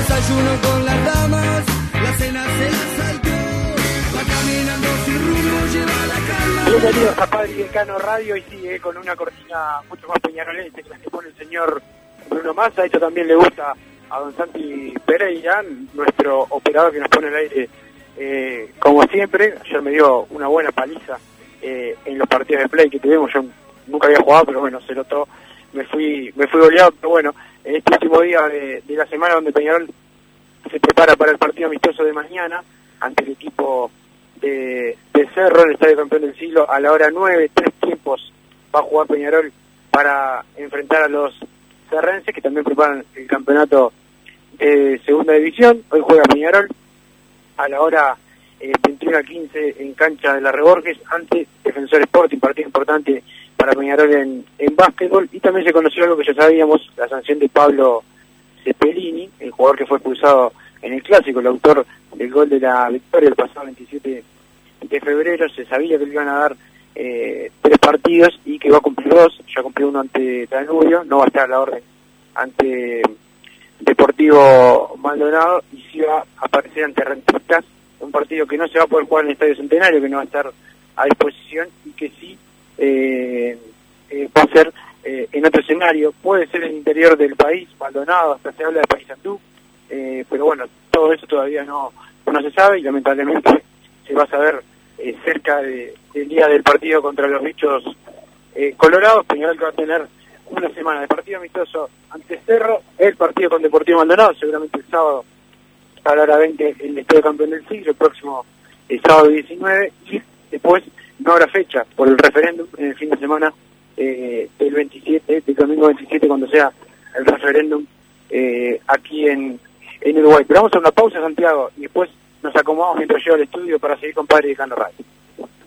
Desayuno con las damas, la cena se la saltó. Va caminando sin rumbo, lleva la calma. Bienvenidos a Padre y Decano Radio y sigue con una cortina mucho más peñarolense que la que pone el señor Bruno Massa. Esto también le gusta a don Santi Pereira, nuestro operador que nos pone al aire eh, como siempre. Ayer me dio una buena paliza eh, en los partidos de play que tuvimos. Yo nunca había jugado, pero bueno, se notó. Me fui, me fui goleado, pero bueno, en este último día de, la semana donde Peñarol se prepara para el partido amistoso de mañana ante el equipo de, de Cerro, el Estadio Campeón del Siglo, a la hora 9, tres tiempos va a jugar Peñarol para enfrentar a los cerrenses que también preparan el campeonato de segunda división. Hoy juega Peñarol a la hora eh, 21 a 15 en cancha de la Reborges ante Defensor Sporting, partido importante para Peñarol en, en básquetbol. Y también se conoció algo que ya sabíamos, la sanción de Pablo Cepelini, el jugador que fue expulsado en el clásico, el autor del gol de la victoria el pasado 27 de febrero. Se sabía que le iban a dar eh, tres partidos y que va a cumplir dos. Ya cumplió uno ante Danubio, no va a estar la orden ante Deportivo Maldonado y sí va a aparecer ante Rentistas, un partido que no se va a poder jugar en el Estadio Centenario, que no va a estar a disposición y que sí eh, eh, va a ser eh, en otro escenario. Puede ser en el interior del país, Maldonado, hasta se habla de Paysandú, eh, pero bueno, todo eso todavía no, no se sabe y lamentablemente se va a saber cerca de- del día del partido contra los bichos colorados. Peñarol que va a tener una semana de partido amistoso ante Cerro, el partido con Deportivo Maldonado, seguramente el sábado 20 el Estadio Campeón del Siglo, el próximo el sábado 19, y después no habrá fecha por el referéndum en el fin de semana eh, del 27, del domingo 27, cuando sea el referéndum eh, aquí en, en Uruguay. Pero vamos a una pausa, Santiago, y después nos acomodamos mientras llego al estudio para seguir con Padre y Radio.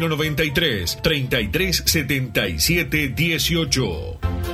093 33 77 18.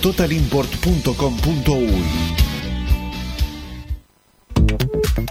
totalimport.com.uy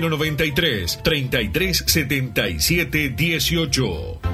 093 33 77 18.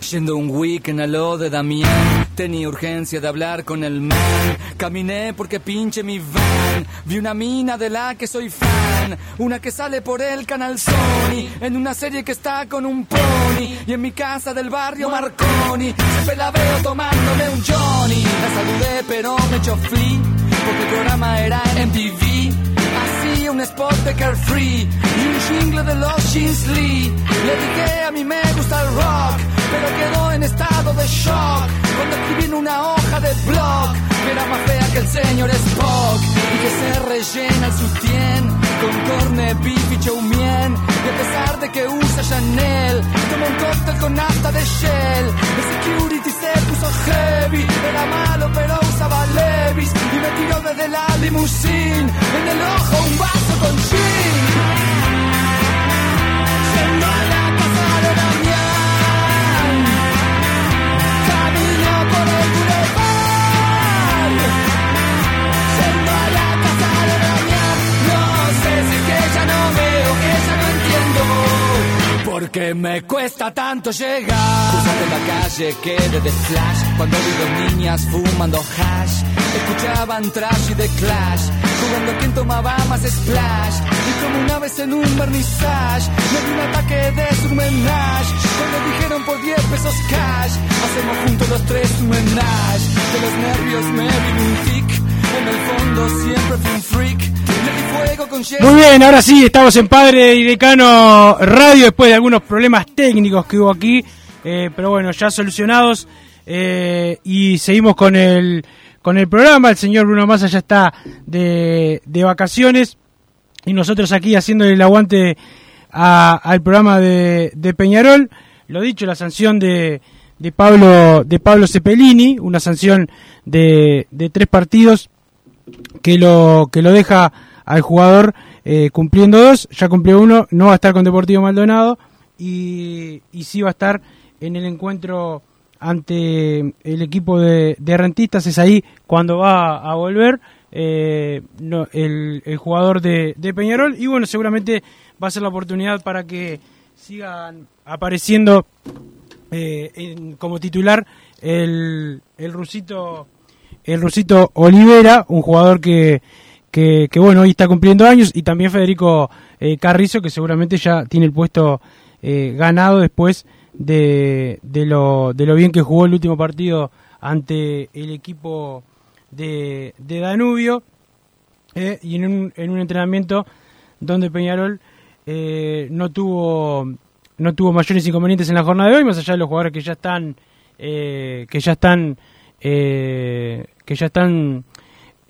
Yendo un weekend a lo de Damián, tenía urgencia de hablar con el man. Caminé porque pinche mi van. Vi una mina de la que soy fan. Una que sale por el canal Sony. En una serie que está con un pony. Y en mi casa del barrio Marconi. Siempre la veo tomándole un Johnny. La saludé pero me echó flea. Porque el programa era en MTV un spot de Carefree y un jingle de los Jeans Lee. Le dije a mí me gusta el rock, pero quedó en estado de shock cuando escribí en una hoja de blog que era más fea que el señor Spock y que se rellena el sustien con corne beef y chow mein. Y a pesar de que usa Chanel. Toma un cóctel con nafta de Shell. El security se puso heavy. Era malo, pero usaba Levis. Y me tiró desde la limusine. En el ojo un vaso con gin. Me cuesta tanto llegar. Cruzando la calle quedé de flash. Cuando vi dos niñas fumando hash. Escuchaban trash y de clash. Jugando a quien tomaba más splash. Y como una vez en un vernissage. Me di un ataque de surmenage. Cuando dijeron por 10 pesos cash. Hacemos juntos los tres un menage. De los nervios me vino un tic. Muy bien, ahora sí, estamos en Padre y Decano Radio después de algunos problemas técnicos que hubo aquí, eh, pero bueno, ya solucionados eh, y seguimos con el con el programa. El señor Bruno Massa ya está de, de vacaciones y nosotros aquí haciéndole el aguante a- al programa de, de Peñarol. Lo dicho, la sanción de, de Pablo de Pablo Cepelini, una sanción de, de tres partidos que lo que lo deja al jugador eh, cumpliendo dos, ya cumplió uno, no va a estar con Deportivo Maldonado y, y sí va a estar en el encuentro ante el equipo de, de rentistas, es ahí cuando va a volver eh, no, el, el jugador de, de Peñarol. Y bueno, seguramente va a ser la oportunidad para que sigan apareciendo eh, en- como titular el, el rusito el rusito Olivera, un jugador que, que, bueno, hoy está cumpliendo años, y también Federico eh, Carrizo, que seguramente ya tiene el puesto eh, ganado después de, de, lo, de lo bien que jugó el último partido ante el equipo de, de Danubio, eh, y en un, en un entrenamiento donde Peñarol no tuvo no tuvo mayores inconvenientes en la jornada de hoy, más allá de los jugadores que ya están que ya están que ya están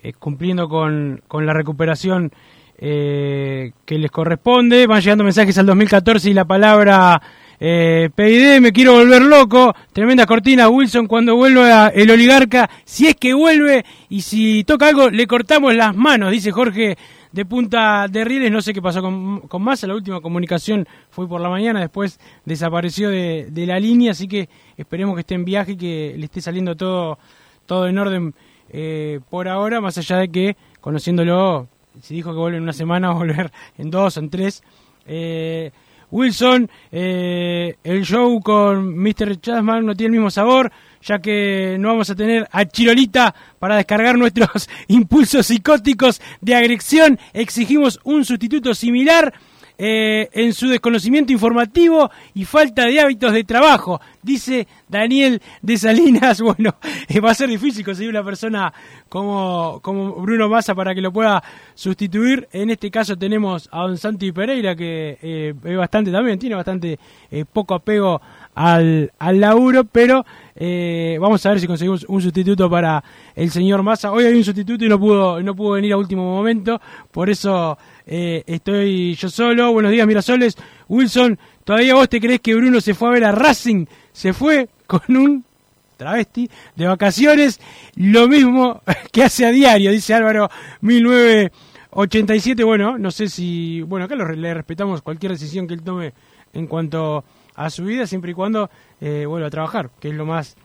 eh, cumpliendo con, con la recuperación eh, que les corresponde. Van llegando mensajes al 2014 y la palabra eh, PID, me quiero volver loco. Tremenda cortina, Wilson, cuando vuelva el oligarca, si es que vuelve y si toca algo, le cortamos las manos, dice Jorge de Punta de Rieles. No sé qué pasó con, con Massa, la última comunicación fue por la mañana, después desapareció de, de la línea, así que esperemos que esté en viaje y que le esté saliendo todo, todo en orden eh, por ahora, más allá de que, conociéndolo, si dijo que vuelve en una semana, va a volver en dos en tres. Eh, Wilson, eh, el show con Mr. Chasman no tiene el mismo sabor, ya que no vamos a tener a Chirolita para descargar nuestros impulsos psicóticos de agresión. Exigimos un sustituto similar eh, en su desconocimiento informativo y falta de hábitos de trabajo, dice Daniel de Salinas. Bueno, eh, va a ser difícil conseguir una persona como, como Bruno Massa para que lo pueda sustituir. En este caso tenemos a Don Santi Pereira, que eh, es bastante también, tiene bastante eh, poco apego al, al laburo, pero eh, vamos a ver si conseguimos un sustituto para el señor Massa. Hoy hay un sustituto y no pudo, no pudo venir a último momento, por eso eh, estoy yo solo. Buenos días, Mirasoles. Wilson, ¿todavía vos te crees que Bruno se fue a ver a Racing? Se fue con un travesti de vacaciones, lo mismo que hace a diario, dice Álvaro 1987. Bueno, no sé si, bueno, acá lo- le respetamos cualquier decisión que él tome en cuanto su vida, siempre y cuando eh, vuelva a trabajar, que es lo más,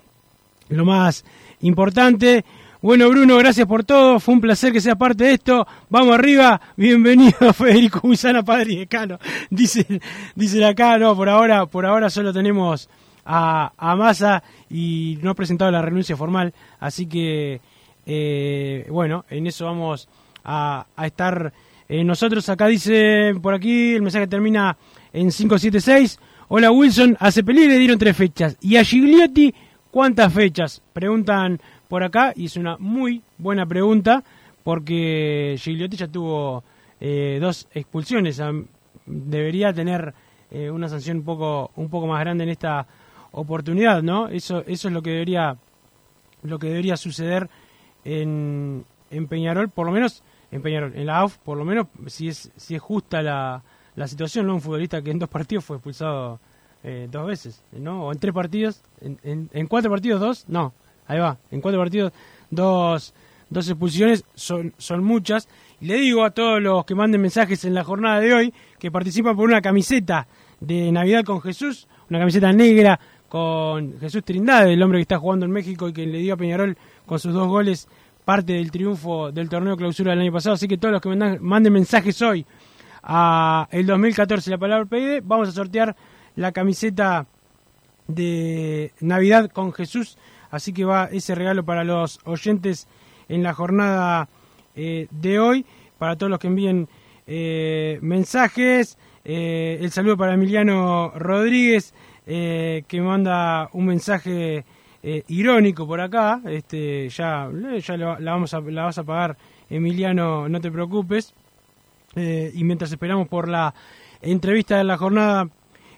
lo más importante. Bueno, Bruno, gracias por todo. Fue un placer que sea parte de esto. Vamos arriba. Bienvenido, Federico Huizana, padre y decano. Dicen, dicen acá, no, por ahora, por ahora solo tenemos a, a Massa y no ha presentado la renuncia formal. Así que, eh, bueno, en eso vamos a, a estar eh, nosotros. Acá dice, por aquí, el mensaje termina en 576. Hola Wilson, a Cepelini le dieron tres fechas. ¿Y a Gigliotti cuántas fechas? Preguntan por acá y es una muy buena pregunta porque Gigliotti ya tuvo eh, dos expulsiones. Debería tener eh, una sanción un poco, un poco más grande en esta oportunidad, ¿no? Eso, eso es lo que debería, lo que debería suceder en, en Peñarol, por lo menos en Peñarol, en la AUF, por lo menos si es, si es justa la, la situación, ¿no? Un futbolista que en dos partidos fue expulsado eh, dos veces, ¿no? O en tres partidos, en, en, cuatro partidos dos, no, ahí va, en cuatro partidos dos, dos expulsiones, son, son muchas. Y le digo a todos los que manden mensajes en la jornada de hoy que participan por una camiseta de Navidad con Jesús, una camiseta negra con Jesús Trindade, el hombre que está jugando en México y que le dio a Peñarol con sus dos goles parte del triunfo del torneo clausura del año pasado. Así que todos los que manden mensajes hoy a el 2014 la palabra PID, vamos a sortear la camiseta de Navidad con Jesús. Así que va ese regalo para los oyentes en la jornada eh, de hoy. Para todos los que envíen eh, mensajes, eh, el saludo para Emiliano Rodríguez, que manda un mensaje irónico por acá. Este, ya ya la, vamos a, la vas a pagar, Emiliano, no te preocupes. Y mientras esperamos por la entrevista de la jornada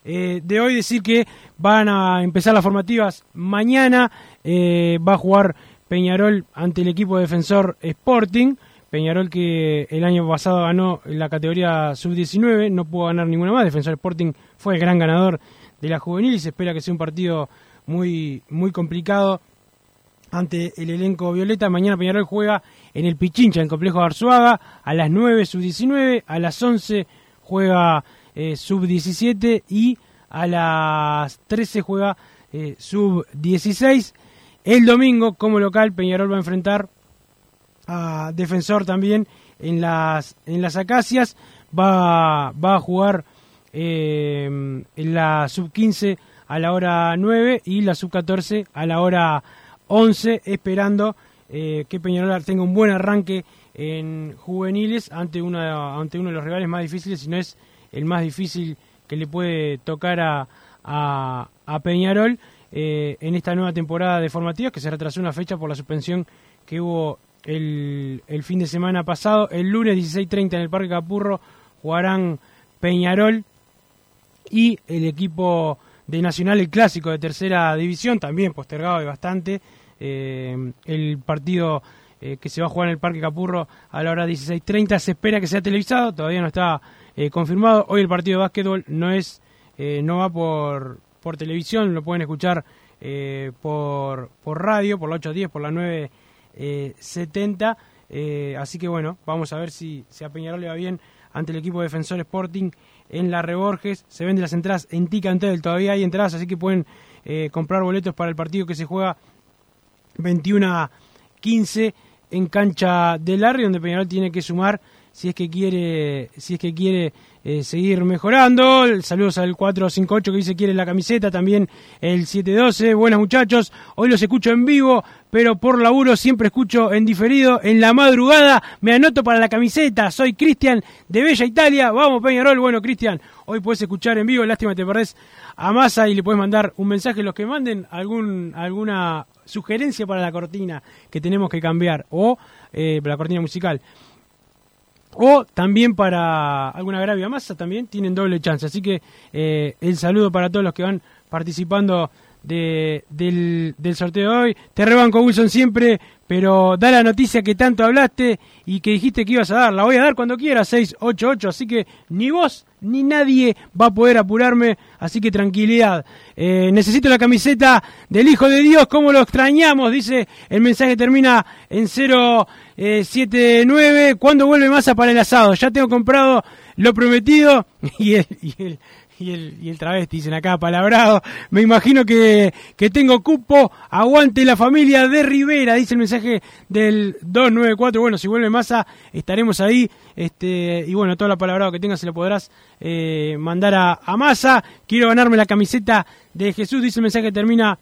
de hoy, decir que van a empezar las formativas mañana. va a jugar Peñarol ante el equipo defensor Sporting. Peñarol que el año pasado ganó la categoría sub-19, no pudo ganar ninguna más. Defensor Sporting fue el gran ganador de la juvenil y se espera que sea un partido muy, muy complicado ante el elenco violeta. Mañana Peñarol juega en el Pichincha, en complejo Arzuaga, a las 9 sub-19, a las 11 juega eh, sub-17 y a las 13 juega eh, sub-16. El domingo, como local, Peñarol va a enfrentar a Defensor también en las, en las Acacias. Va, va a jugar eh, en la sub-15 a la hora 9 y la sub-14 a la hora 11, esperando eh, que Peñarol tenga un buen arranque en juveniles ante, una, ante uno de los rivales más difíciles, si no es el más difícil que le puede tocar a, a, Peñarol. Eh, en esta nueva temporada de formativas, que se retrasó una fecha por la suspensión que hubo el, fin de semana pasado. El lunes 16.30 en el Parque Capurro jugarán Peñarol y el equipo de Nacional, el clásico de tercera división, también postergado y bastante. Eh, el partido eh, que se va a jugar en el Parque Capurro a la hora 16.30 se espera que sea televisado, todavía no está confirmado. Hoy el partido de básquetbol no es, no va por, por televisión, lo pueden escuchar eh, por, por radio, por la 810, por la 970. Eh, así que bueno, vamos a ver si, si a Peñarol le va bien ante el equipo Defensor Sporting en la Reborges. Se venden las entradas en Ticantel, todavía hay entradas, así que pueden eh, comprar boletos para el partido que se juega 21 a 15 en cancha del Larry, donde Peñarol tiene que sumar si es que quiere, si es que quiere eh, seguir mejorando. Saludos al 458 que dice quiere la camiseta, también el 712. Buenas muchachos, hoy los escucho en vivo, pero por laburo siempre escucho en diferido. En la madrugada me anoto para la camiseta. Soy Cristian de Bella Italia. Vamos Peñarol. Bueno Cristian, hoy puedes escuchar en vivo. Lástima te perdés a masa y le puedes mandar un mensaje. Los que manden algún, alguna sugerencia para la cortina que tenemos que cambiar o eh, la cortina musical o también para alguna gravia masa también tienen doble chance. Así que eh, el saludo para todos los que van participando de, del, del, sorteo de hoy. Te rebanco Wilson siempre, pero da la noticia que tanto hablaste y que dijiste que ibas a dar. La voy a dar cuando quiera, 688. Así que ni vos ni nadie va a poder apurarme. Así que tranquilidad. Eh, necesito la camiseta del Hijo de Dios. ¿Cómo lo extrañamos? Dice el mensaje termina en 079. Eh, ¿Cuándo vuelve masa para el asado? Ya tengo comprado lo prometido y el, y el y el, travesti, dicen acá, palabrado. Me imagino que, que tengo cupo. Aguante la familia de Rivera, dice el mensaje del 294. Bueno, si vuelve masa, estaremos ahí. Este, y bueno, toda la palabrado que tengas se lo podrás eh, mandar a, a masa. Quiero ganarme la camiseta de Jesús, dice el mensaje que termina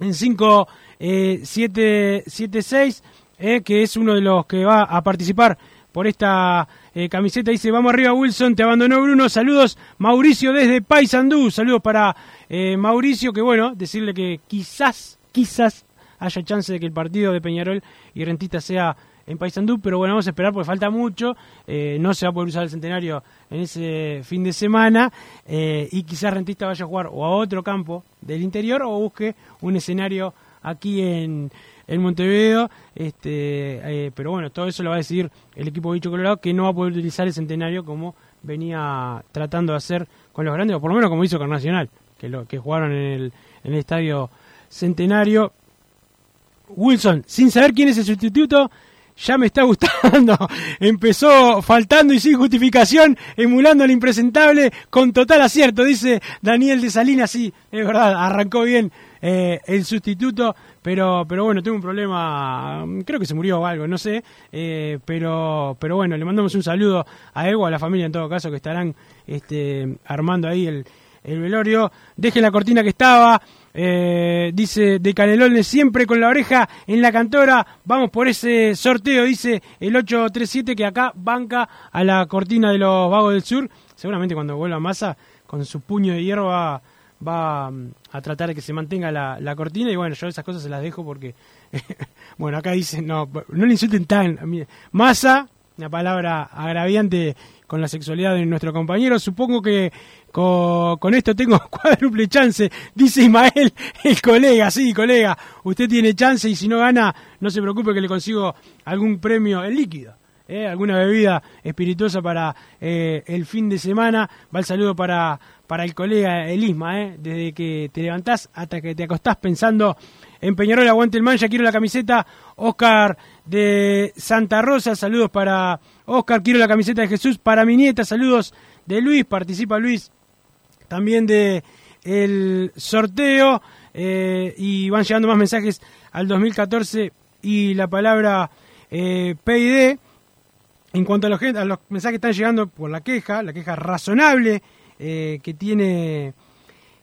en 5776, eh, eh, que es uno de los que va a participar por esta eh, camiseta. Dice, vamos arriba Wilson, te abandonó Bruno. Saludos Mauricio desde Paysandú. Saludos para eh, Mauricio, que bueno, decirle que quizás, quizás haya chance de que el partido de Peñarol y Rentista sea en Paysandú, pero bueno, vamos a esperar porque falta mucho, no se va a poder usar el centenario en ese fin de semana y quizás Rentista vaya a jugar o a otro campo del interior o busque un escenario aquí en, en Montevideo, este, eh, pero bueno, todo eso lo va a decidir el equipo Bicho Colorado, que no va a poder utilizar el centenario como venía tratando de hacer con los grandes, o por lo menos como hizo con Nacional, que, lo, que jugaron en el, en el estadio Centenario. Wilson, sin saber quién es el sustituto, ya me está gustando. Empezó faltando y sin justificación, emulando al impresentable con total acierto, dice Daniel de Salinas. Sí, es verdad, arrancó bien eh, el sustituto, pero, pero bueno, tuvo un problema, creo que se murió o algo, no sé. Eh, pero, pero bueno, le mandamos un saludo a Evo, a la familia en todo caso, que estarán este, armando ahí el, el velorio. Deje la cortina que estaba. Eh, dice de Canelones siempre con la oreja en la cantora. Vamos por ese sorteo, dice el 837 que acá banca a la cortina de los Vagos del Sur. Seguramente cuando vuelva Massa con su puño de hierro va, mm, a tratar de que se mantenga la, la, cortina. Y bueno, yo esas cosas se las dejo porque, bueno, acá dice, no, no le insulten tan. Massa, una palabra agraviante con la sexualidad de nuestro compañero. Supongo que con, esto tengo cuádruple chance, dice Ismael, el colega, sí, colega, usted tiene chance y si no gana, no se preocupe que le consigo algún premio en líquido. ¿eh? alguna bebida espirituosa para eh, el fin de semana. Va el saludo para, para el colega Elisma, ¿eh? desde que te levantás hasta que te acostás pensando en Peñarol, aguante el man, quiero la camiseta. Oscar de Santa Rosa, saludos para Oscar, quiero la camiseta de Jesús. Para mi nieta, saludos de Luis, participa Luis también de el sorteo. Eh, y van llegando más mensajes al 2014 y la palabra eh. En cuanto a los, a los mensajes que están llegando por la queja, la queja razonable eh, que tiene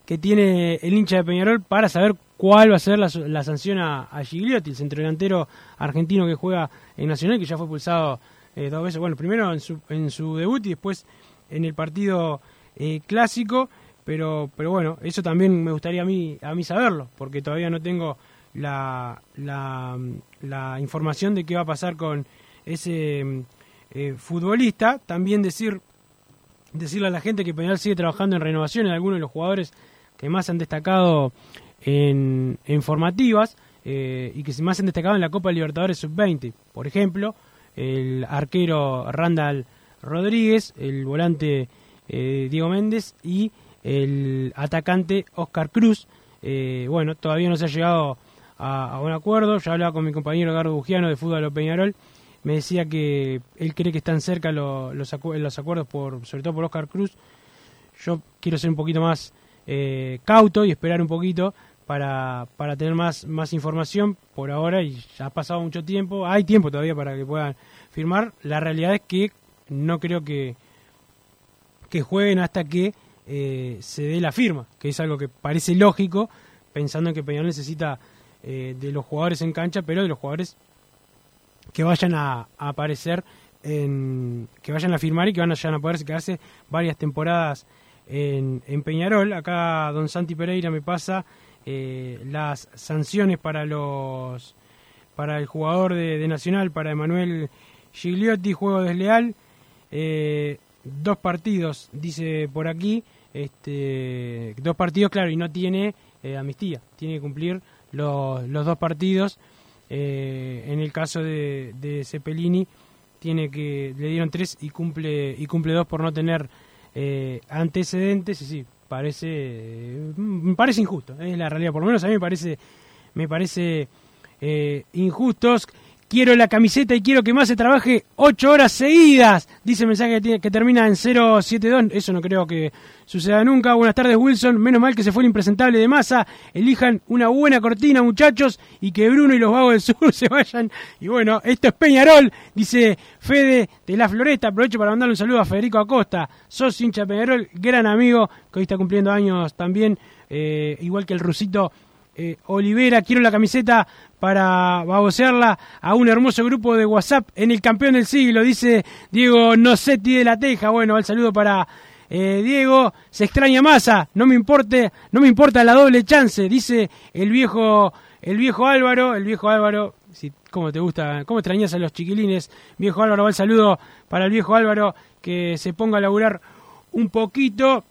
que tiene el hincha de Peñarol para saber cuál va a ser la, sanción a, Gigliotti, el centrodelantero argentino que juega en Nacional, que ya fue pulsado eh, dos veces, bueno, primero en su, en su debut y después en el partido eh, clásico, pero, pero bueno, eso también me gustaría a mí, a mí saberlo, porque todavía no tengo la, la, información de qué va a pasar con ese futbolista. También decir decirle a la gente que Peñarol sigue trabajando en renovación en algunos de los jugadores que más han destacado en, formativas eh, y que más han destacado en la Copa Libertadores Sub-20. Por ejemplo, el arquero Randall Rodríguez, el volante eh, Diego Méndez y el atacante Oscar Cruz. Eh, bueno, todavía no se ha llegado a, un acuerdo. Ya hablaba con mi compañero Gardo Bugiano de Fútbol Peñarol. Me decía que él cree que están cerca los, los, acuerdos, por, sobre todo por Oscar Cruz. Yo quiero ser un poquito más eh, cauto y esperar un poquito para, para tener más, más información por ahora y ya ha pasado mucho tiempo, hay tiempo todavía para que puedan firmar, la realidad es que no creo que, que jueguen hasta que eh, se dé la firma, que es algo que parece lógico, pensando en que Peñarol necesita eh, de los jugadores en cancha, pero de los jugadores que vayan a, aparecer, en, que vayan a firmar y que van a, a poder quedarse varias temporadas en, Peñarol. Acá don Santi Pereira me pasa eh, las sanciones para los para el jugador de, Nacional, para Emanuel Gigliotti, juego desleal. Eh, dos partidos, dice por aquí. Este, dos partidos, claro, y no tiene eh, amnistía. Tiene que cumplir los, los dos partidos. En el caso de, de Cepelini, tiene que le dieron tres y cumple y cumple dos por no tener eh, antecedentes, y sí, parece, me parece injusto, es la realidad, por lo menos a mí me parece, me parece eh, injustos quiero la camiseta y quiero que más se trabaje ocho horas seguidas. Dice el mensaje que, termina en 072. Eso no creo que suceda nunca. Buenas tardes, Wilson. Menos mal que se fue el impresentable de masa. Elijan una buena cortina, muchachos, y que Bruno y los vagos del sur se vayan. Y bueno, esto es Peñarol, dice Fede de la Floresta. Aprovecho para mandarle un saludo a Federico Acosta. Sos hincha Peñarol, gran amigo, que hoy está cumpliendo años también, eh, igual que el rusito eh, Olivera. Quiero la camiseta para babosearla a un hermoso grupo de WhatsApp en el campeón del siglo, dice Diego Nocetti de la Teja. Bueno, el saludo para eh, Diego. Se extraña masa, no me importe, no me importa la doble chance, dice el viejo, el viejo Álvaro, el viejo Álvaro. Si, ¿Cómo te gusta? ¿Cómo extrañas a los chiquilines? Viejo Álvaro, va el saludo para el viejo Álvaro que se ponga a laburar un poquito.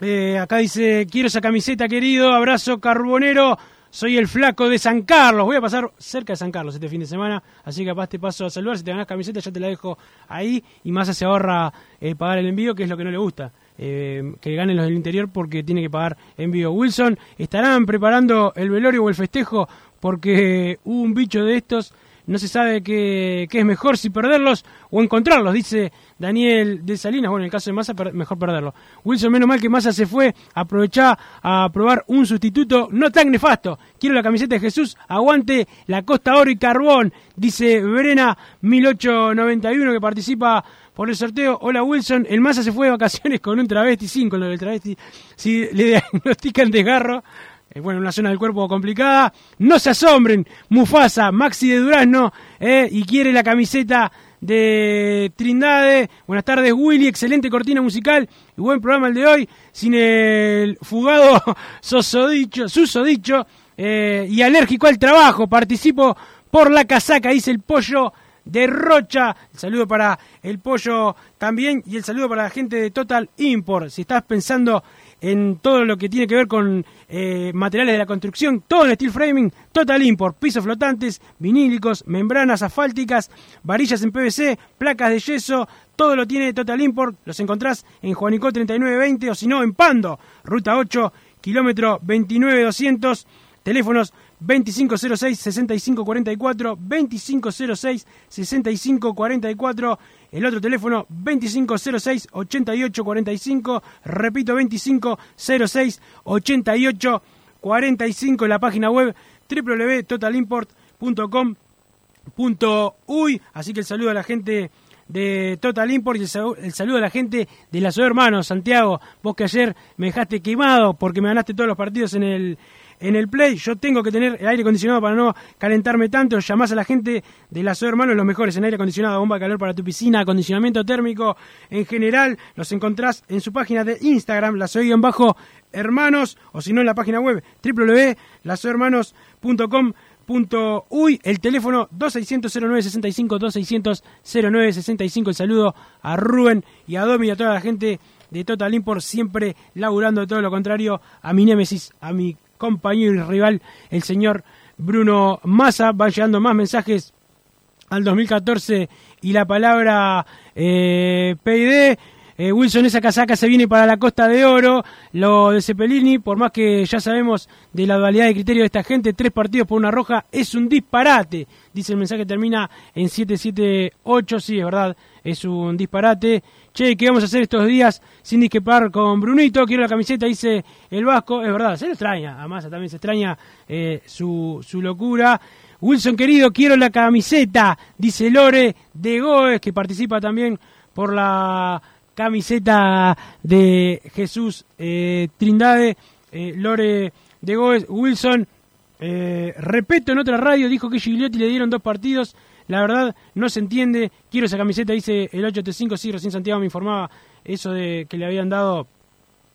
Eh, acá dice, quiero esa camiseta, querido. Abrazo carbonero. soy el flaco de San Carlos. Voy a pasar cerca de San Carlos este fin de semana, así que capaz te paso a saludar. Si te ganas camiseta, ya te la dejo ahí. Y más se ahorra eh, pagar el envío, que es lo que no le gusta. Eh, que ganen los del interior porque tiene que pagar envío. Wilson, ¿estarán preparando el velorio o el festejo? Porque hubo un bicho de estos no se sabe qué, es mejor, si perderlos o encontrarlos, dice Daniel de Salinas. Bueno, en el caso de Massa, mejor perderlo. Wilson, menos mal que Massa se fue, aprovechá a probar un sustituto no tan nefasto. Quiero la camiseta de Jesús, aguante la Costa Oro y Carbón, dice Verena 1891 que participa por el sorteo. Hola Wilson, el Massa se fue de vacaciones con un travesti, sin con lo del travesti. Si le diagnostican desgarro, bueno, una zona del cuerpo complicada. No se asombren, Mufasa, Maxi de Durazno, eh, y quiere la camiseta de Trindade. Buenas tardes, Willy. Excelente cortina musical y buen programa el de hoy. Sin el fugado susodicho, susodicho eh, y alérgico al trabajo. Participo por la casaca, dice el pollo de Rocha. El saludo para el pollo también y el saludo para la gente de Total Import. Si estás pensando en todo lo que tiene que ver con eh, materiales de la construcción, todo en steel framing, total import, pisos flotantes, vinílicos, membranas asfálticas, varillas en PVC, placas de yeso, todo lo tiene Total Import, los encontrás en Juanico 3920 o si no en Pando, ruta 8, kilómetro 29200, teléfonos 2506-6544, 2506-6544, el otro teléfono 2506-8845, repito 2506-8845, la página web www.totalimport.com.uy, así que el saludo a la gente de Total Import y el saludo a la gente de la Hermanos, Santiago, vos que ayer me dejaste quemado porque me ganaste todos los partidos en el en el play. Yo tengo que tener el aire acondicionado para no calentarme tanto. Llamás a la gente de la Hermanos, los mejores en aire acondicionado, bomba de calor para tu piscina, acondicionamiento térmico en general. Los encontrás en su página de Instagram, la bajo hermanos, o si no en la página web www.lasohermanos.com.uy, el teléfono 2600-0965, 2600-0965. El saludo a Rubén y a Domi y a toda la gente de Total Import, siempre laburando todo lo contrario a mi némesis, a mi compañero y rival, el señor Bruno Massa. Van llegando más mensajes al 2014 y la palabra eh, PID. Eh, Wilson, esa casaca se viene para la Costa de Oro. Lo de Cepelini, por más que ya sabemos de la dualidad de criterio de esta gente, tres partidos por una roja es un disparate. Dice el mensaje, termina en 778. Sí, es verdad, es un disparate. Che, ¿qué vamos a hacer estos días sin disquepar con Brunito? Quiero la camiseta, dice el Vasco. Es verdad, se le extraña. A Massa también se extraña eh, su, su locura. Wilson, querido, quiero la camiseta, dice Lore de Goes, que participa también por la camiseta de Jesús eh, Trindade. Eh, Lore de Goes, Wilson, eh, repito, en otra radio dijo que Gigliotti le dieron dos partidos la verdad, no se entiende. Quiero esa camiseta, dice el 885. Sí, recién Santiago me informaba eso de que le habían dado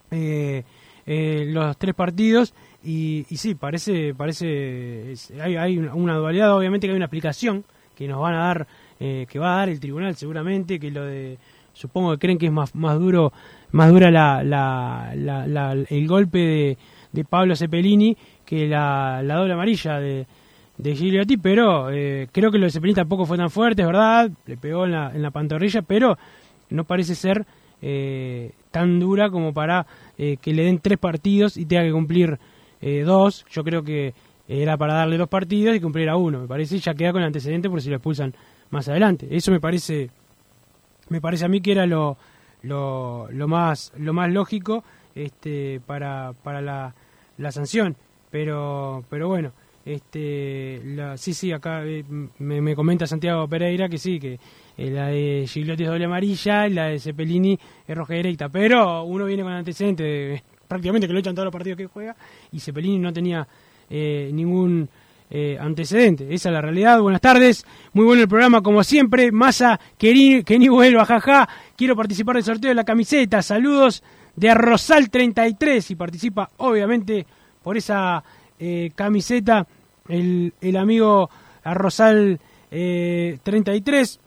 eh, eh, los tres partidos. Y, sí, parece, parece hay, una dualidad, obviamente que hay una aplicación que nos van a dar, que va a dar el tribunal seguramente, que lo de, supongo que creen que es más, más duro, más dura la, la, el golpe de, de Pablo Cepelini que la, la doble amarilla de, de Gigliotti, pero eh, creo que lo de Cepelini tampoco fue tan fuerte, es verdad, le pegó en la, en la pantorrilla, pero no parece ser eh, tan dura como para eh, que le den tres partidos y tenga que cumplir dos. Yo creo que era para darle dos partidos y cumplir a uno, me parece, ya queda con el antecedente por si lo expulsan más adelante. Eso me parece, me parece a mí que era lo, lo, lo más, lo más lógico este, para, para la, la sanción. Pero, pero bueno, este, la, sí, sí, acá eh, me, comenta Santiago Pereira que sí, que eh, la de Gigliotti es doble amarilla la de Cepelini es roja directa. Pero uno viene con antecedentes prácticamente que lo echan todos los partidos que juega y Cepelini no tenía eh, antecedente. Esa es la realidad. Buenas tardes, muy bueno el programa como siempre. Masa, que ni, que ni vuelva, jaja. Quiero participar del sorteo de la camiseta. Saludos de Arrozal 33 y participa obviamente por esa eh, camiseta el, el, amigo Arrozal eh, 33.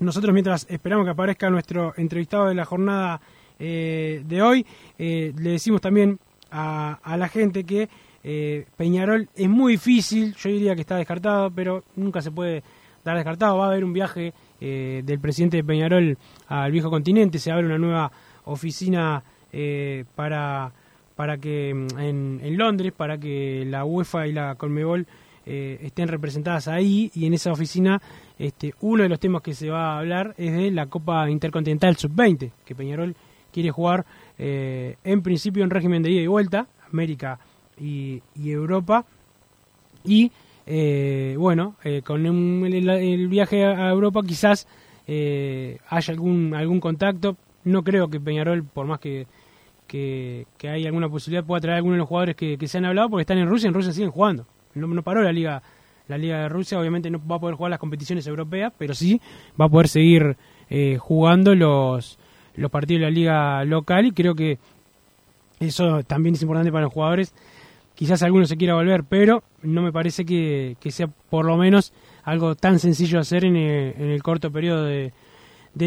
Nosotros mientras esperamos que aparezca nuestro entrevistado de la jornada eh, de hoy, eh, le decimos también a la gente que Eh, Peñarol es muy difícil, yo diría que está descartado, pero nunca se puede dar descartado. Va a haber un viaje eh, del presidente de Peñarol al viejo continente, se abre una nueva oficina eh, para, para que mm, en, Londres, para que la UEFA y la Conmebol estén representadas ahí y en esa oficina este, uno de los temas que se va a hablar es de la Copa Intercontinental Sub-20, que Peñarol quiere jugar en principio en régimen de ida y vuelta, América y, Europa. Y eh, bueno, eh, con el, viaje a Europa quizás eh, haya algún, algún contacto. No creo que Peñarol, por más que, que, hay alguna posibilidad, pueda traer a algunos de los jugadores que, se han hablado, porque están en Rusia, en Rusia siguen jugando. No, no paró la liga la liga de Rusia, obviamente no va a poder jugar las competiciones europeas, pero sí va a poder seguir jugando los, los partidos de la liga local y creo que eso también es importante para los jugadores quizás alguno se quiera volver, pero no me parece que, sea por lo menos algo tan sencillo de hacer en el, corto periodo de,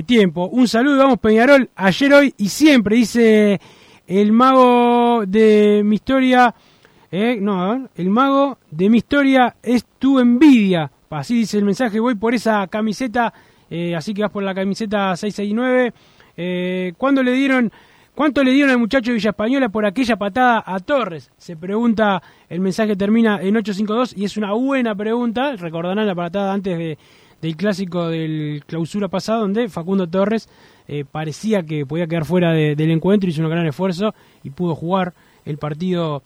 tiempo. Un saludo, vamos Peñarol, ayer, hoy y siempre, dice el mago de mi historia, eh, no, el mago de mi historia es tu envidia. Así dice el mensaje, voy por esa camiseta, eh, así que vas por la camiseta 669. Eh, ¿Cuándo le dieron ¿Cuánto le dieron al muchacho de Villa Española por aquella patada a Torres? Se pregunta, el mensaje termina en 852 y es una buena pregunta. Recordarán la patada antes de, del clásico del clausura pasado, donde Facundo Torres eh, parecía que podía quedar fuera del encuentro, hizo un gran esfuerzo y pudo jugar el partido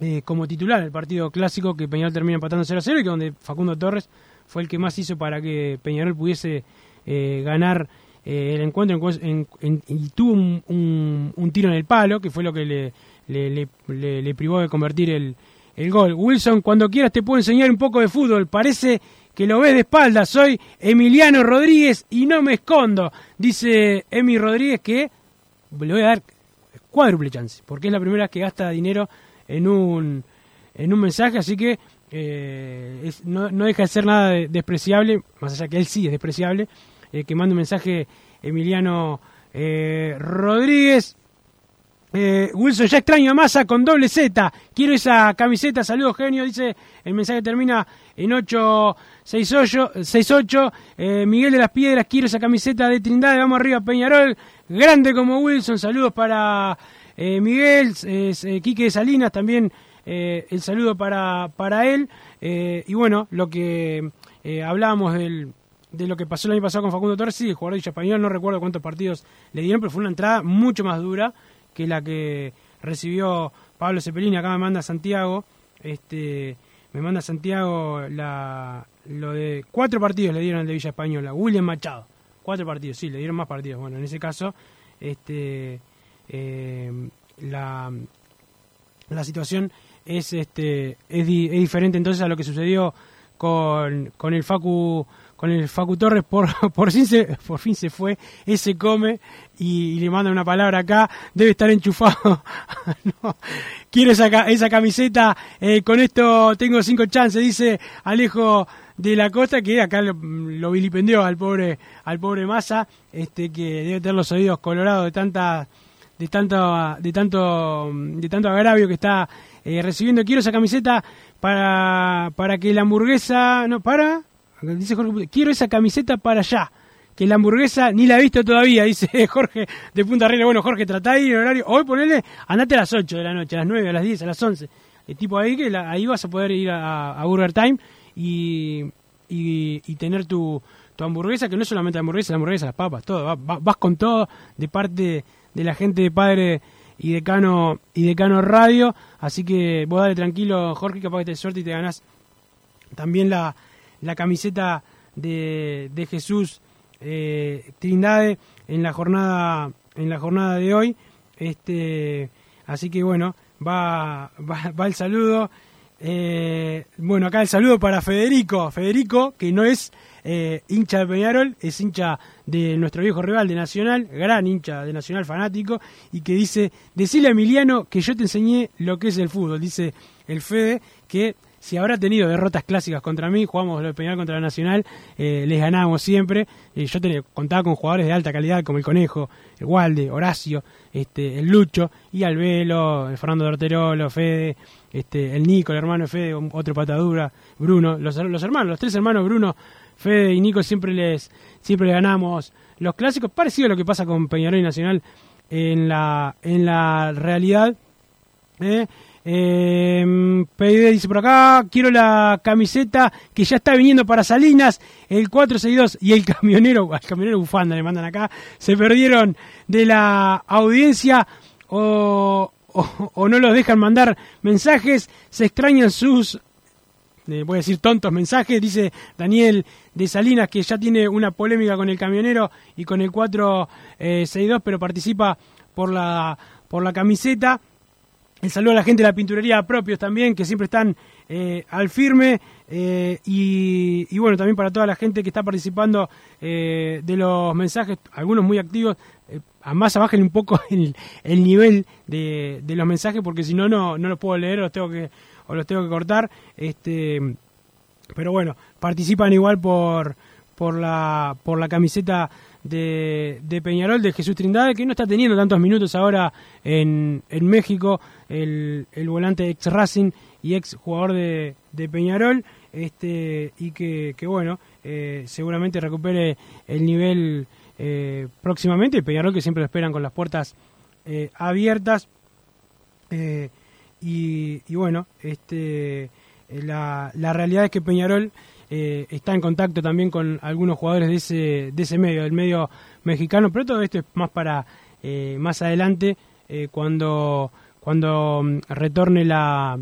eh, como titular, el partido clásico que Peñarol termina empatando 0 a 0 y que donde Facundo Torres fue el que más hizo para que Peñarol pudiese eh, ganar eh, el encuentro y tuvo un, tiro en el palo, que fue lo que le, le, privó de convertir el, el, gol. Wilson, cuando quieras te puedo enseñar un poco de fútbol. Parece que lo ves de espalda. Soy Emiliano Rodríguez y no me escondo. Dice Emi Rodríguez que le voy a dar cuádruple chance, porque es la primera vez que gasta dinero en un, en un mensaje, así que eh, no, no, deja de ser nada despreciable, más allá que él sí es despreciable, eh, que manda un mensaje Emiliano eh, Rodríguez. Eh, Wilson, ya extraño a Massa con doble Z. Quiero esa camiseta. Saludos, genio. Dice, el mensaje termina en 868. Eh, Miguel de las Piedras, quiero esa camiseta de Trindade. Vamos arriba, Peñarol. Grande como Wilson. Saludos para Miguel. Quique de Salinas también. el saludo para, para él. y bueno, lo que hablábamos del de lo que pasó el año pasado con Facundo Torres, sí, el jugador de Español, no recuerdo cuántos partidos le dieron, pero fue una entrada mucho más dura que la que recibió Pablo Cepelini, acá me manda Santiago, este me manda Santiago la, lo de cuatro partidos le dieron al de Villa Española, William Machado, cuatro partidos, sí, le dieron más partidos, bueno, en ese caso, este eh, la, la situación es este es, diferente entonces a lo que sucedió con, con el Facu con el Facu Torres, por, por, fin, se, por fin se fue, ese come y, le manda una palabra acá, debe estar enchufado. Quiero esa, esa camiseta, eh, con esto tengo cinco chances, dice Alejo de la Costa, que acá lo, vilipendió al pobre, al pobre Massa, este, que debe tener los oídos colorados de tanta de tanto de tanto de tanto agravio que está eh, recibiendo quiero esa camiseta para para que la hamburguesa no para Dice Jorge, quiero esa camiseta para allá. Que la hamburguesa ni la he visto todavía, dice Jorge de Punta Regla. Bueno, Jorge, trata ahí el horario. Hoy ponele, andate a las 8 de la noche, a las 9, a las 10, a las 11. El tipo ahí que ahí vas a poder ir a, Burger Time y, y, tener tu, tu, hamburguesa, que no es solamente la hamburguesa, hamburguesa, las papas, todo. Vas, con todo de parte de la gente de Padre y Decano, y Decano Radio. Así que vos dale tranquilo, Jorge, capaz que te suerte y te ganás también la, la camiseta de, de Jesús eh, Trindade en la jornada en la jornada de hoy. Este así que bueno va va, el saludo. Eh, bueno acá el saludo para Federico Federico que no es eh, hincha de Peñarol es hincha de nuestro viejo rival de Nacional gran hincha de Nacional fanático y que dice decile a Emiliano que yo te enseñé lo que es el fútbol dice el Fede que si habrá tenido derrotas clásicas contra mí, jugamos el Peñarol contra la Nacional, eh, les ganábamos siempre. Eh, yo contaba con jugadores de alta calidad como el Conejo, el Walde, Horacio, este, el Lucho, y Albelo, el Fernando Dorterolo, Fede, este, el Nico, el hermano de Fede, otro patadura, Bruno, los, los hermanos, los tres hermanos Bruno, Fede y Nico siempre les, siempre ganamos los clásicos, parecido a lo que pasa con Peñarol y Nacional en la, en la realidad. ¿eh? Eh, dice por acá, quiero la camiseta que ya está viniendo para Salinas, el 462 y el camionero, el camionero bufanda le mandan acá, se perdieron de la audiencia o, o, no los dejan mandar mensajes, se extrañan sus, eh, voy a decir tontos mensajes, dice Daniel de Salinas que ya tiene una polémica con el camionero y con el 462, pero participa por la, por la camiseta. El saludo a la gente de la pinturería propios también, que siempre están eh, al firme. Eh, y, bueno, también para toda la gente que está participando eh, de los mensajes, algunos muy activos. a más bajen un poco el, el nivel de, de, los mensajes, porque si no, no los puedo leer los tengo que, o los tengo que cortar. Este, pero bueno, participan igual por, por, la, por la camiseta de, de, Peñarol, de Jesús Trindade, que no está teniendo tantos minutos ahora en, en México, el, el, volante ex Racing y ex jugador de, de Peñarol, este, y que, que bueno, eh, seguramente recupere el nivel eh, próximamente, Peñarol que siempre lo esperan con las puertas eh, abiertas, y, y, bueno, este, la, la realidad es que Peñarol eh, está en contacto también con algunos jugadores de ese, de ese medio, del medio mexicano, pero todo esto es más para eh, más adelante, eh, cuando, cuando mm, retorne la,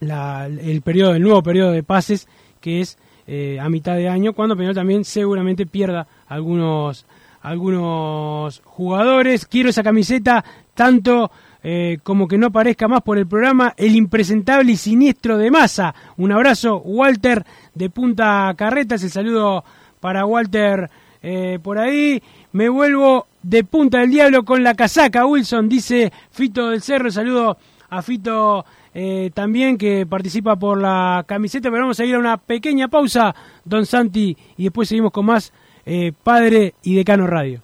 la, el periodo, el nuevo periodo de pases, que es a mitad de año, cuando Peñarol también seguramente pierda algunos algunos jugadores. Quiero esa camiseta tanto eh, como que no aparezca más por el programa, el impresentable y siniestro de masa. Un abrazo, Walter de Punta Carretas, el saludo para Walter eh, por ahí. Me vuelvo de Punta del Diablo con la casaca, Wilson, dice Fito del Cerro, saludo a Fito eh, también que participa por la camiseta, pero vamos a ir a una pequeña pausa, Don Santi, y después seguimos con más Padre y Decano Radio.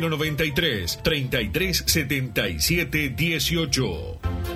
093 33 77 18.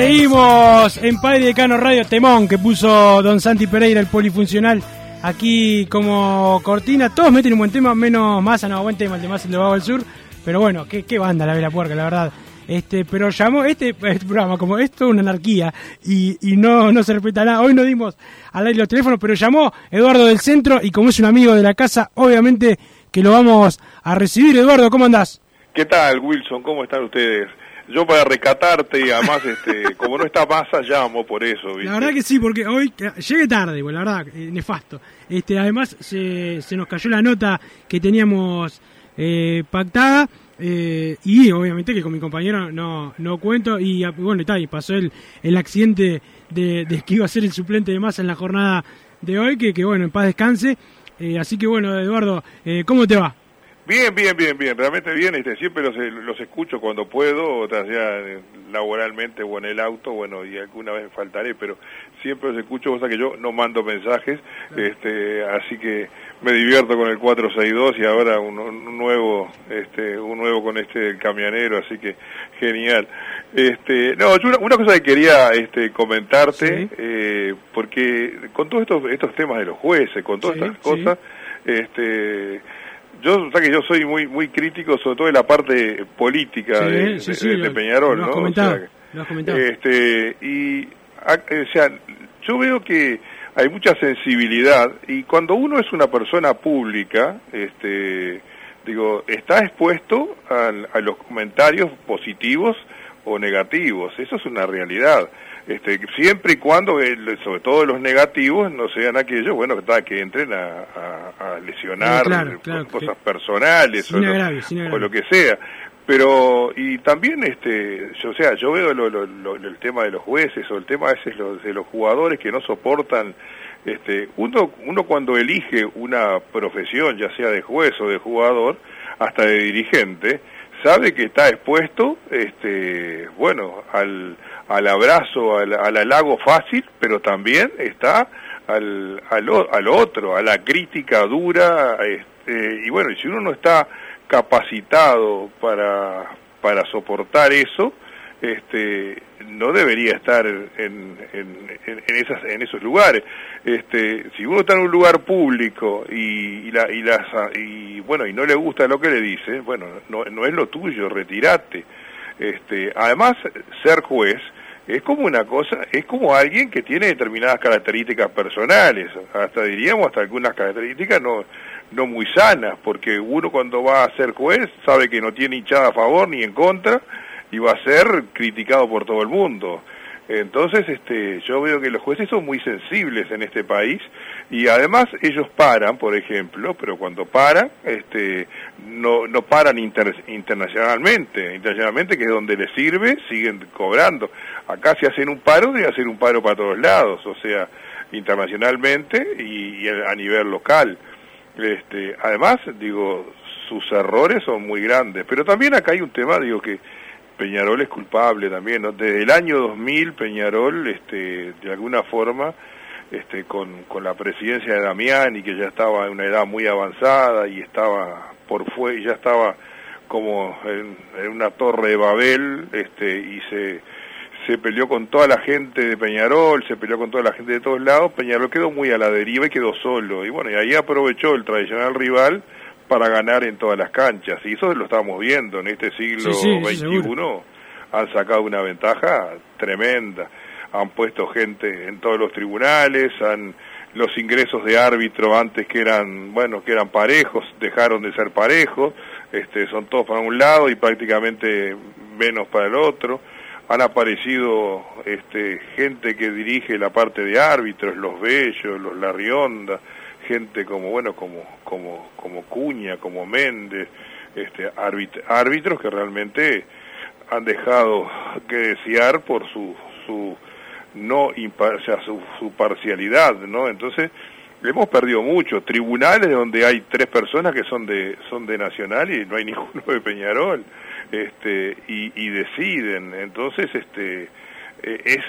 Seguimos en Padre de Cano Radio Temón que puso Don Santi Pereira, el polifuncional, aquí como cortina. Todos meten un buen tema, menos Massa, no, buen tema, el de Massa, el de Vago del Sur. Pero bueno, qué, banda la Vela Puerca, la verdad. Este, pero llamó este, este programa como esto es una anarquía y, y no, no se respeta nada. Hoy no dimos al aire los teléfonos, pero llamó Eduardo del Centro y como es un amigo de la casa, obviamente que lo vamos a recibir. Eduardo, ¿cómo andás? ¿Qué tal, Wilson? ¿Cómo están ustedes? Yo para rescatarte y además, este, como no está masa, llamo por eso, ¿viste? La verdad que sí, porque hoy llegué tarde, pues, la verdad, eh, nefasto. Este, además se, se nos cayó la nota que teníamos eh, pactada eh, y obviamente que con mi compañero no, no cuento y ah, bueno, está, y pasó el, el accidente de, de que iba a ser el suplente de masa en la jornada de hoy, que, que bueno, en paz descanse. Eh, así que bueno, Eduardo, eh, ¿cómo te va? Bien, bien, bien, bien, realmente bien, este, siempre los, los escucho cuando puedo, o sea, eh, laboralmente o en el auto, bueno, y alguna vez faltaré, pero siempre los escucho, cosa que yo no mando mensajes, este, así que me divierto con el 462 y ahora un, un nuevo, este, un nuevo con este camionero, así que genial. Este, no, yo una, una cosa que quería este, comentarte, eh, porque con todos estos, estos temas de los jueces, con todas Sí, estas cosas, este, yo, o sea que yo soy muy muy crítico sobre todo de la parte política Sí, de, sí, de- sí, de lo- Peñarol, lo has ¿no? comentado, O sea, lo este, y, a- o sea, yo veo que hay mucha sensibilidad y cuando uno es una persona pública, este, digo, está expuesto a, a los comentarios positivos o negativos, eso es una realidad. Este, siempre y cuando, sobre todo los negativos, no sean aquellos, bueno, que, que entren a, a, lesionar cosas personales o, lo, que sea. Pero, y también, este, yo, o sea, yo veo el tema de los jueces o el tema ese de los jugadores que no soportan este, uno, uno cuando elige una profesión, ya sea de juez o de jugador, hasta de dirigente, sabe que está expuesto, este, bueno, al, al abrazo, al, al halago fácil, pero también está al, al, al otro, a la crítica dura, este, y bueno, si uno no está capacitado para, para soportar eso, este, no debería estar en, en, esas, en esos lugares. Este, si uno está en un lugar público y, y, la, y, las, y bueno y no le gusta lo que le dice, bueno, no, no es lo tuyo, retirate. Este, además, ser juez es como una cosa, es como alguien que tiene determinadas características personales, hasta diríamos hasta algunas características no no muy sanas, porque uno cuando va a ser juez sabe que no tiene hinchada a favor ni en contra y va a ser criticado por todo el mundo. Entonces, este, yo veo que los jueces son muy sensibles en este país y además ellos paran, por ejemplo, pero cuando paran, este, no, no paran internacionalmente, internacionalmente que es donde les sirve, siguen cobrando. Acá si hacen un paro, debe hacer un paro para todos lados, o sea, internacionalmente y, a nivel local. Este, además, digo, sus errores son muy grandes, pero también acá hay un tema, digo, que Peñarol es culpable también, ¿no? Desde el año 2000 Peñarol, este, de alguna forma, este, con, la presidencia de Damián y que ya estaba en una edad muy avanzada y estaba por fue, ya estaba como en, una torre de Babel, este, y se, se peleó con toda la gente de Peñarol, se peleó con toda la gente de todos lados, Peñarol quedó muy a la deriva y quedó solo, y bueno, y ahí aprovechó el tradicional rival para ganar en todas las canchas. Y eso lo estamos viendo en este siglo XXI. Han sacado una ventaja tremenda. Han puesto gente en todos los tribunales, han los ingresos de árbitro antes que eran, bueno, que eran parejos, dejaron de ser parejos, este, son todos para un lado y prácticamente menos para el otro. Han aparecido este, gente que dirige la parte de árbitros, los Bellos, los Larrionda, gente como bueno como como como Cuña como Méndez este árbitros que realmente han dejado que desear por su su no o sea, su, su parcialidad no entonces hemos perdido mucho. Tribunales donde hay tres personas que son de son de Nacional y no hay ninguno de Peñarol este y, y deciden. Entonces este eh, es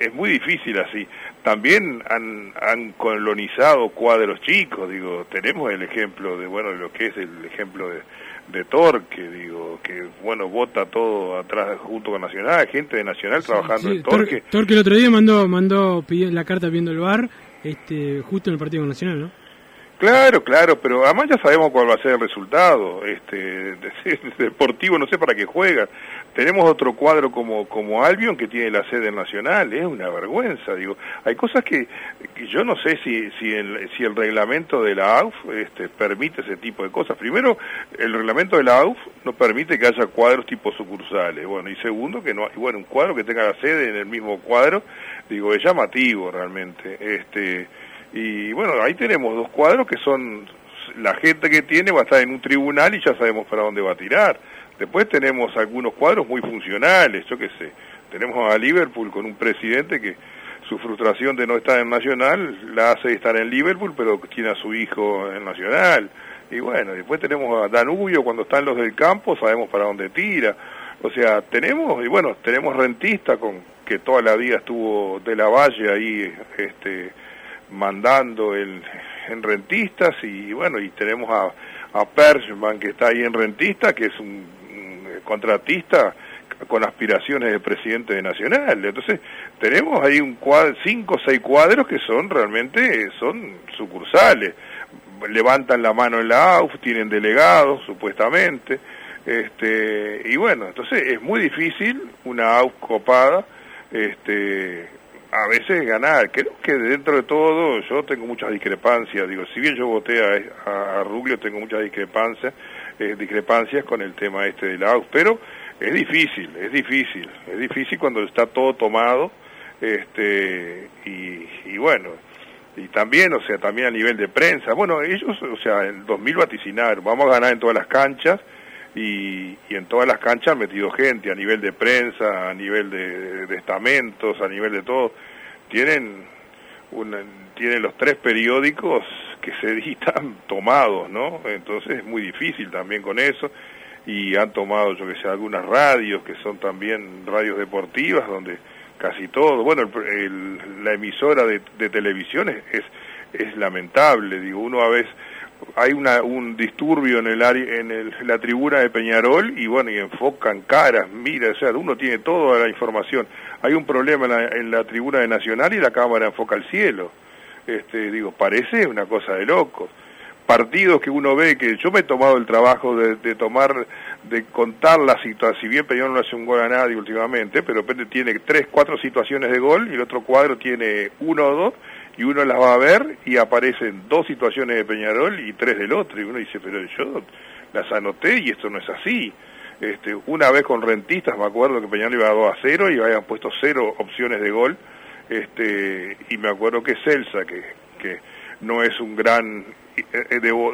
es muy difícil así. También han, han colonizado cuadros chicos, digo, tenemos el ejemplo de, bueno, lo que es el ejemplo de, de Torque, digo, que, bueno, vota todo atrás junto con Nacional, gente de Nacional trabajando en Torque. Torque el otro día mandó, mandó la carta viendo el bar, este, justo en el partido Nacional, ¿no? Claro, claro, pero además ya sabemos cuál va a ser el resultado. Este, deportivo, no sé para qué juega. Tenemos otro cuadro como como Albion que tiene la sede nacional, es una vergüenza, digo. Hay cosas que, yo no sé si si el, si el reglamento de la AUF este, permite ese tipo de cosas. Primero, el reglamento de la AUF no permite que haya cuadros tipo sucursales. Bueno, y segundo que no bueno, un cuadro que tenga la sede en el mismo cuadro, digo, es llamativo realmente. Este y bueno, ahí tenemos dos cuadros que son, la gente que tiene va a estar en un tribunal y ya sabemos para dónde va a tirar. Después tenemos algunos cuadros muy funcionales, yo qué sé. Tenemos a Liverpool con un presidente que su frustración de no estar en Nacional la hace estar en Liverpool, pero tiene a su hijo en Nacional. Y bueno, después tenemos a Danubio cuando están los del campo, sabemos para dónde tira. O sea, tenemos, y bueno, tenemos Rentista con que toda la vida estuvo de la Valle ahí, este, mandando el, en rentistas y bueno, y tenemos a, a Persman que está ahí en rentista, que es un, contratista con aspiraciones de presidente de Nacional. Entonces, tenemos ahí un cuadro, cinco o seis cuadros que son realmente, son sucursales. Levantan la mano en la AUF, tienen delegados, supuestamente. Este, y bueno, entonces es muy difícil una AUF copada, este, a veces ganar. Creo que dentro de todo yo tengo muchas discrepancias. Digo, si bien yo voté a, a, Rubio, tengo muchas discrepancias, eh, discrepancias con el tema este de la AUS, pero es difícil, es difícil, es difícil cuando está todo tomado, este, y, y bueno, y también, o sea, también a nivel de prensa. Bueno, ellos, o sea, en 2000 vaticinaron, vamos a ganar en todas las canchas, y, y, en todas las canchas han metido gente, a nivel de prensa, a nivel de, estamentos, a nivel de todo. Tienen, una, tienen los tres periódicos que se editan tomados, ¿no? Entonces es muy difícil también con eso. Y han tomado, yo que sé, algunas radios que son también radios deportivas, donde casi todo, bueno, el, el, la emisora de, de televisión es, es lamentable, digo, uno a veces hay una, un disturbio en el área, en el, la tribuna de Peñarol y bueno, y enfocan caras, mira, o sea, uno tiene toda la información. Hay un problema en la, en la tribuna de Nacional y la cámara enfoca al cielo. Este, digo, parece una cosa de locos. Partidos que uno ve que yo me he tomado el trabajo de, de tomar, de contar la situación, si bien Peñarol no hace un gol a nadie últimamente, pero tiene tres, cuatro situaciones de gol y el otro cuadro tiene uno o dos, y uno las va a ver y aparecen dos situaciones de Peñarol y tres del otro. Y uno dice pero yo las anoté y esto no es así. Este, una vez con rentistas me acuerdo que Peñarol iba a 2 a 0 y habían puesto cero opciones de gol. Este, y me acuerdo que Celsa que, que no es un gran eh, devo,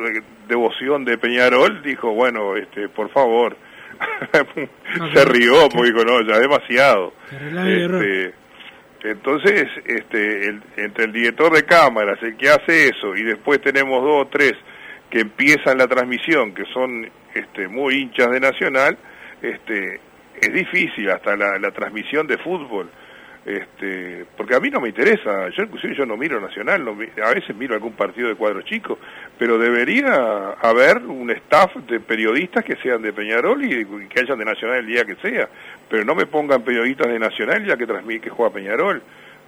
devoción de Peñarol dijo bueno este por favor se rió porque dijo no ya demasiado este, entonces, este, el, entre el director de cámaras, el que hace eso, y después tenemos dos o tres que empiezan la transmisión, que son este, muy hinchas de Nacional, este, es difícil hasta la, transmisión de fútbol este, porque a mí no me interesa, yo inclusive yo no miro Nacional, a veces miro algún partido de cuadros chicos, pero debería haber un staff de periodistas que sean de Peñarol y, que hayan de Nacional el día que sea, pero no me pongan periodistas de Nacional ya que transmite que juega Peñarol,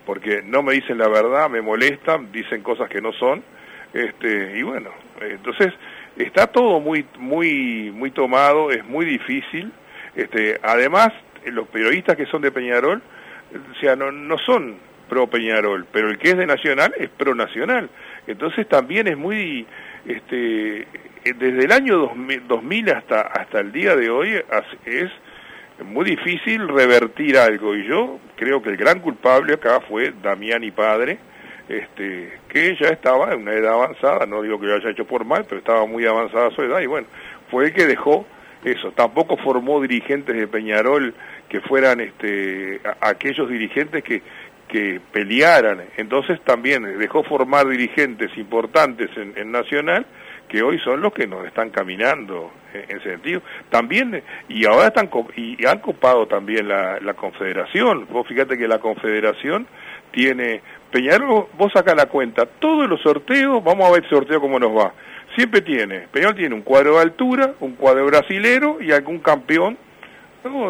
porque no me dicen la verdad, me molestan, dicen cosas que no son, este, y bueno, entonces está todo muy muy muy tomado, es muy difícil, este, además los periodistas que son de Peñarol o sea, no, no son pro Peñarol, pero el que es de Nacional es pro Nacional. Entonces también es muy, este, desde el año 2000 hasta, hasta el día de hoy es muy difícil revertir algo y yo creo que el gran culpable acá fue Damián y Padre, este, que ya estaba en una edad avanzada, no digo que lo haya hecho por mal, pero estaba muy avanzada su edad y bueno, fue el que dejó eso, tampoco formó dirigentes de Peñarol que fueran este, a, aquellos dirigentes que, que pelearan. Entonces también dejó formar dirigentes importantes en, Nacional que hoy son los que nos están caminando en, ese sentido. También, y ahora están, y han copado también la, Confederación. Vos fíjate que la Confederación tiene, Peñarol, vos saca la cuenta, todos los sorteos, vamos a ver el sorteo cómo nos va. Siempre tiene, Peñarol tiene un cuadro de altura, un cuadro brasilero y algún campeón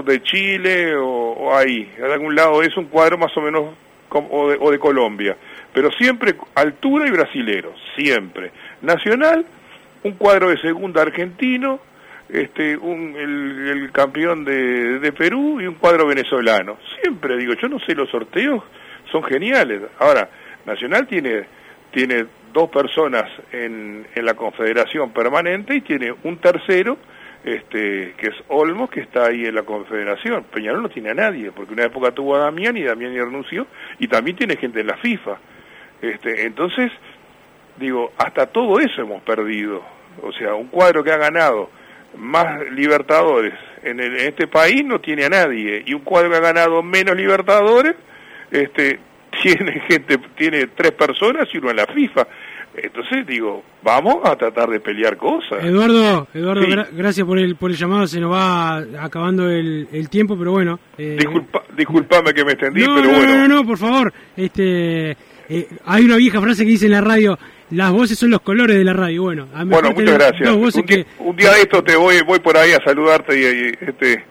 de Chile o, ahí, de algún lado es un cuadro más o menos o, de, o, de, Colombia, pero siempre altura y brasilero, siempre. Nacional, un cuadro de segunda argentino, este, un, el, el campeón de, de, Perú y un cuadro venezolano. Siempre digo, yo no sé, los sorteos son geniales. Ahora, Nacional tiene, tiene dos personas en, en la confederación permanente y tiene un tercero este, que es Olmos, que está ahí en la Confederación. Peñarol no tiene a nadie, porque una época tuvo a Damián y Damián renunció, y también tiene gente en la FIFA. Este, entonces, digo, hasta todo eso hemos perdido. O sea, un cuadro que ha ganado más libertadores en, el, en este país no tiene a nadie, y un cuadro que ha ganado menos libertadores, este, tiene gente, tiene tres personas y uno en la FIFA. Entonces digo, vamos a tratar de pelear cosas. Eduardo, Eduardo, sí. gra gracias por el por el llamado, se nos va acabando el, el tiempo, pero bueno. Eh, Disculpa, disculpame que me extendí, no, pero no, bueno. No, no, no, por favor. Este, eh, hay una vieja frase que dice en la radio, las voces son los colores de la radio. Bueno, a bueno muchas gracias. Un día, que... un día, de esto te voy voy por ahí a saludarte y, y este,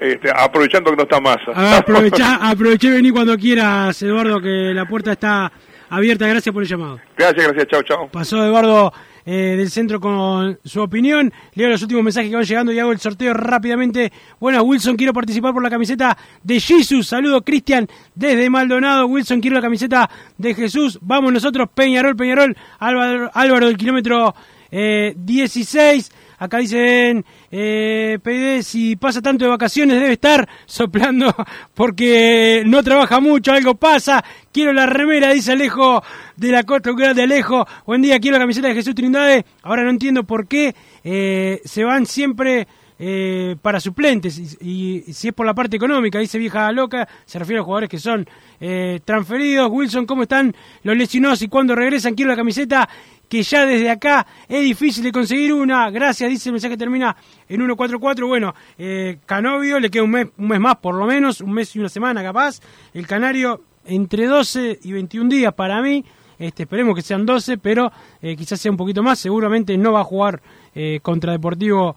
este, aprovechando que no está masa. Aprovecha, aproveché venir cuando quieras, Eduardo, que la puerta está abierta. Gracias por el llamado. Gracias, gracias. Chao, chao. Pasó Eduardo eh, del centro con su opinión. Leo los últimos mensajes que van llegando y hago el sorteo rápidamente. Buenas, Wilson, quiero participar por la camiseta de Jesus. Saludo, Cristian, desde Maldonado. Wilson, quiero la camiseta de Jesús. Vamos nosotros, Peñarol, Peñarol. Álvaro, Álvaro del kilómetro eh, 16. Acá dicen, eh, si pasa tanto de vacaciones debe estar soplando porque no trabaja mucho, algo pasa. Quiero la remera, dice Alejo de la Costa, un grande Alejo. Buen día, quiero la camiseta de Jesús Trindade. Ahora no entiendo por qué eh, se van siempre eh, para suplentes y, si es por la parte económica, dice vieja loca, se refiere a jugadores que son eh, transferidos. Wilson, ¿cómo están los lesionados y cuando regresan? Quiero la camiseta que ya desde acá es difícil de conseguir una. Gracias, dice el mensaje termina en 144. Bueno, eh, Canovio le queda un mes, un mes más por lo menos, un mes y una semana capaz. El Canario entre 12 y 21 días para mí. Este, esperemos que sean 12, pero eh, quizás sea un poquito más. Seguramente no va a jugar eh, contra Deportivo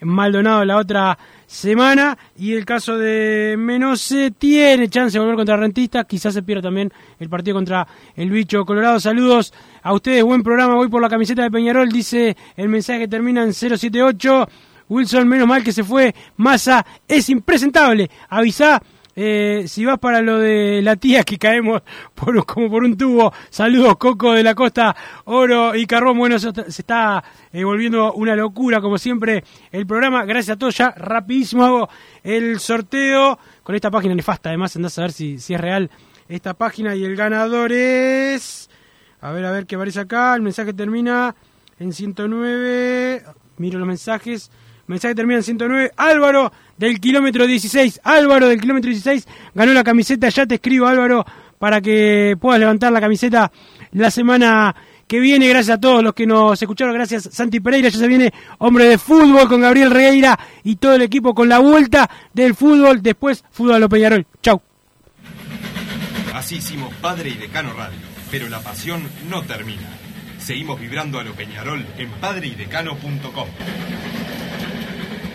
Maldonado la otra semana. Y el caso de Menose tiene chance de volver contra Rentista. Quizás se pierda también el partido contra el bicho Colorado. Saludos a ustedes, buen programa. Voy por la camiseta de Peñarol, dice el mensaje que termina en 078. Wilson, menos mal que se fue. Massa es impresentable. Avisá. Eh, si vas para lo de la tía que caemos como por un tubo, saludos Coco de la Costa, Oro y Carbón. Bueno, se está eh, volviendo una locura, como siempre, el programa. Gracias a todos. Ya rapidísimo hago el sorteo con esta página nefasta. Además, andás a ver si, si es real esta página. Y el ganador es. A ver, a ver qué aparece acá. El mensaje termina en 109. Miro los mensajes. Mensaje termina en 109. Álvaro del kilómetro 16. Álvaro del kilómetro 16 ganó la camiseta. Ya te escribo, Álvaro, para que puedas levantar la camiseta la semana que viene. Gracias a todos los que nos escucharon. Gracias, Santi Pereira. Ya se viene Hombre de Fútbol con Gabriel Regueira y todo el equipo con la vuelta del fútbol. Después, Fútbol a lo Peñarol. Chau. Así hicimos Padre y Decano Radio, pero la pasión no termina. Seguimos vibrando a lo Peñarol en padreidecano.com.